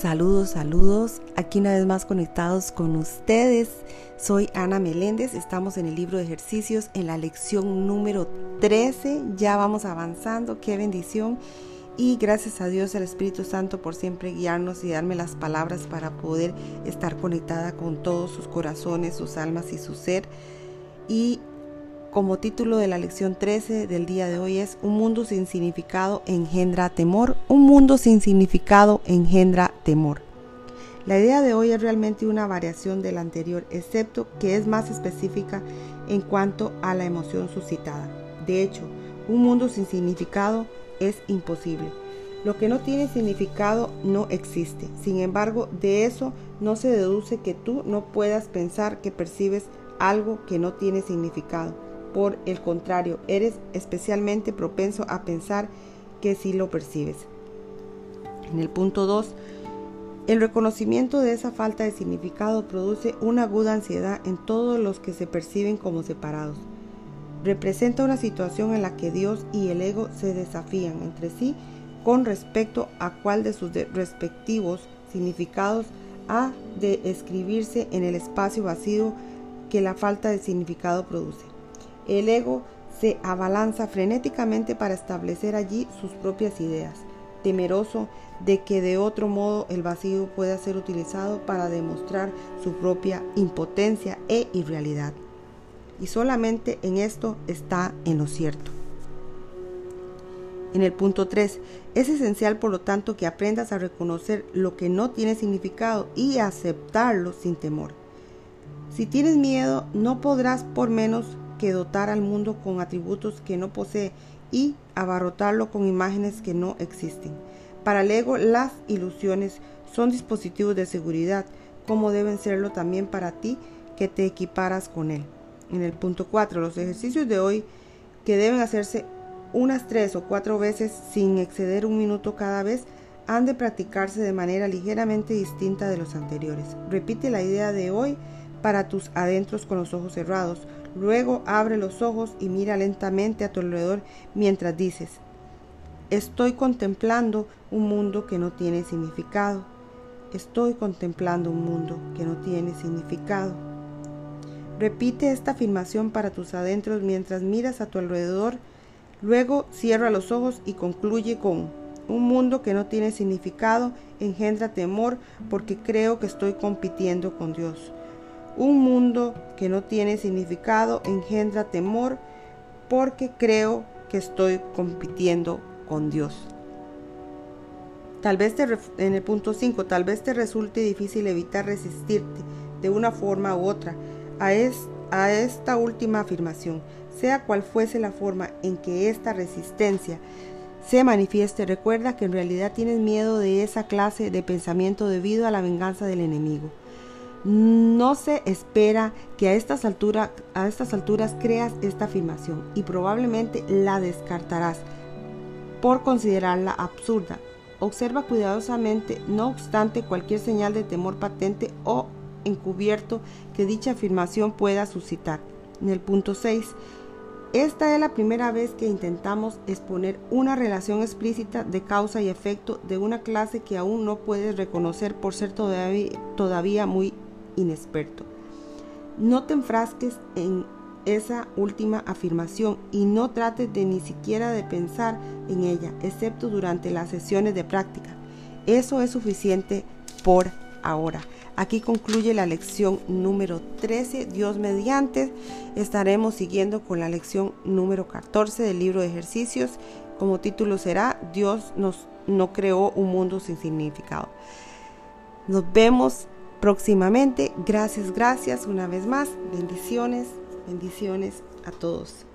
Saludos, saludos. Aquí una vez más conectados con ustedes. Soy Ana Meléndez. Estamos en el libro de ejercicios en la lección número 13. Ya vamos avanzando. Qué bendición. Y gracias a Dios, el Espíritu Santo, por siempre guiarnos y darme las palabras para poder estar conectada con todos sus corazones, sus almas y su ser. Y como título de la lección 13 del día de hoy es Un mundo sin significado engendra temor. Un mundo sin significado engendra temor. La idea de hoy es realmente una variación de la anterior, excepto que es más específica en cuanto a la emoción suscitada. De hecho, un mundo sin significado es imposible. Lo que no tiene significado no existe. Sin embargo, de eso no se deduce que tú no puedas pensar que percibes algo que no tiene significado por el contrario, eres especialmente propenso a pensar que sí lo percibes. En el punto 2, el reconocimiento de esa falta de significado produce una aguda ansiedad en todos los que se perciben como separados. Representa una situación en la que Dios y el ego se desafían entre sí con respecto a cuál de sus respectivos significados ha de escribirse en el espacio vacío que la falta de significado produce. El ego se abalanza frenéticamente para establecer allí sus propias ideas, temeroso de que de otro modo el vacío pueda ser utilizado para demostrar su propia impotencia e irrealidad. Y solamente en esto está en lo cierto. En el punto 3, es esencial por lo tanto que aprendas a reconocer lo que no tiene significado y aceptarlo sin temor. Si tienes miedo, no podrás por menos que dotar al mundo con atributos que no posee y abarrotarlo con imágenes que no existen. Para el ego, las ilusiones son dispositivos de seguridad, como deben serlo también para ti que te equiparas con él. En el punto 4, los ejercicios de hoy que deben hacerse unas tres o cuatro veces sin exceder un minuto cada vez han de practicarse de manera ligeramente distinta de los anteriores. Repite la idea de hoy para tus adentros con los ojos cerrados Luego abre los ojos y mira lentamente a tu alrededor mientras dices, estoy contemplando un mundo que no tiene significado. Estoy contemplando un mundo que no tiene significado. Repite esta afirmación para tus adentros mientras miras a tu alrededor. Luego cierra los ojos y concluye con, un mundo que no tiene significado engendra temor porque creo que estoy compitiendo con Dios. Un mundo que no tiene significado engendra temor porque creo que estoy compitiendo con Dios. Tal vez te, en el punto 5, tal vez te resulte difícil evitar resistirte de una forma u otra a, a esta última afirmación, sea cual fuese la forma en que esta resistencia se manifieste. Recuerda que en realidad tienes miedo de esa clase de pensamiento debido a la venganza del enemigo. No se espera que a estas, alturas creas esta afirmación y probablemente la descartarás por considerarla absurda. Observa cuidadosamente, no obstante, cualquier señal de temor patente o encubierto que dicha afirmación pueda suscitar. En el punto 6, esta es la primera vez que intentamos exponer una relación explícita de causa y efecto de una clase que aún no puedes reconocer por ser todavía, todavía muy inexperto. No te enfrasques en esa última afirmación y no trates de ni siquiera de pensar en ella, excepto durante las sesiones de práctica. Eso es suficiente por ahora. Aquí concluye la lección número 13. Dios mediante. Estaremos siguiendo con la lección número 14 del libro de ejercicios. Como título será Dios nos no creó un mundo sin significado. Nos vemos próximamente. Gracias, gracias una vez más. Bendiciones, bendiciones a todos.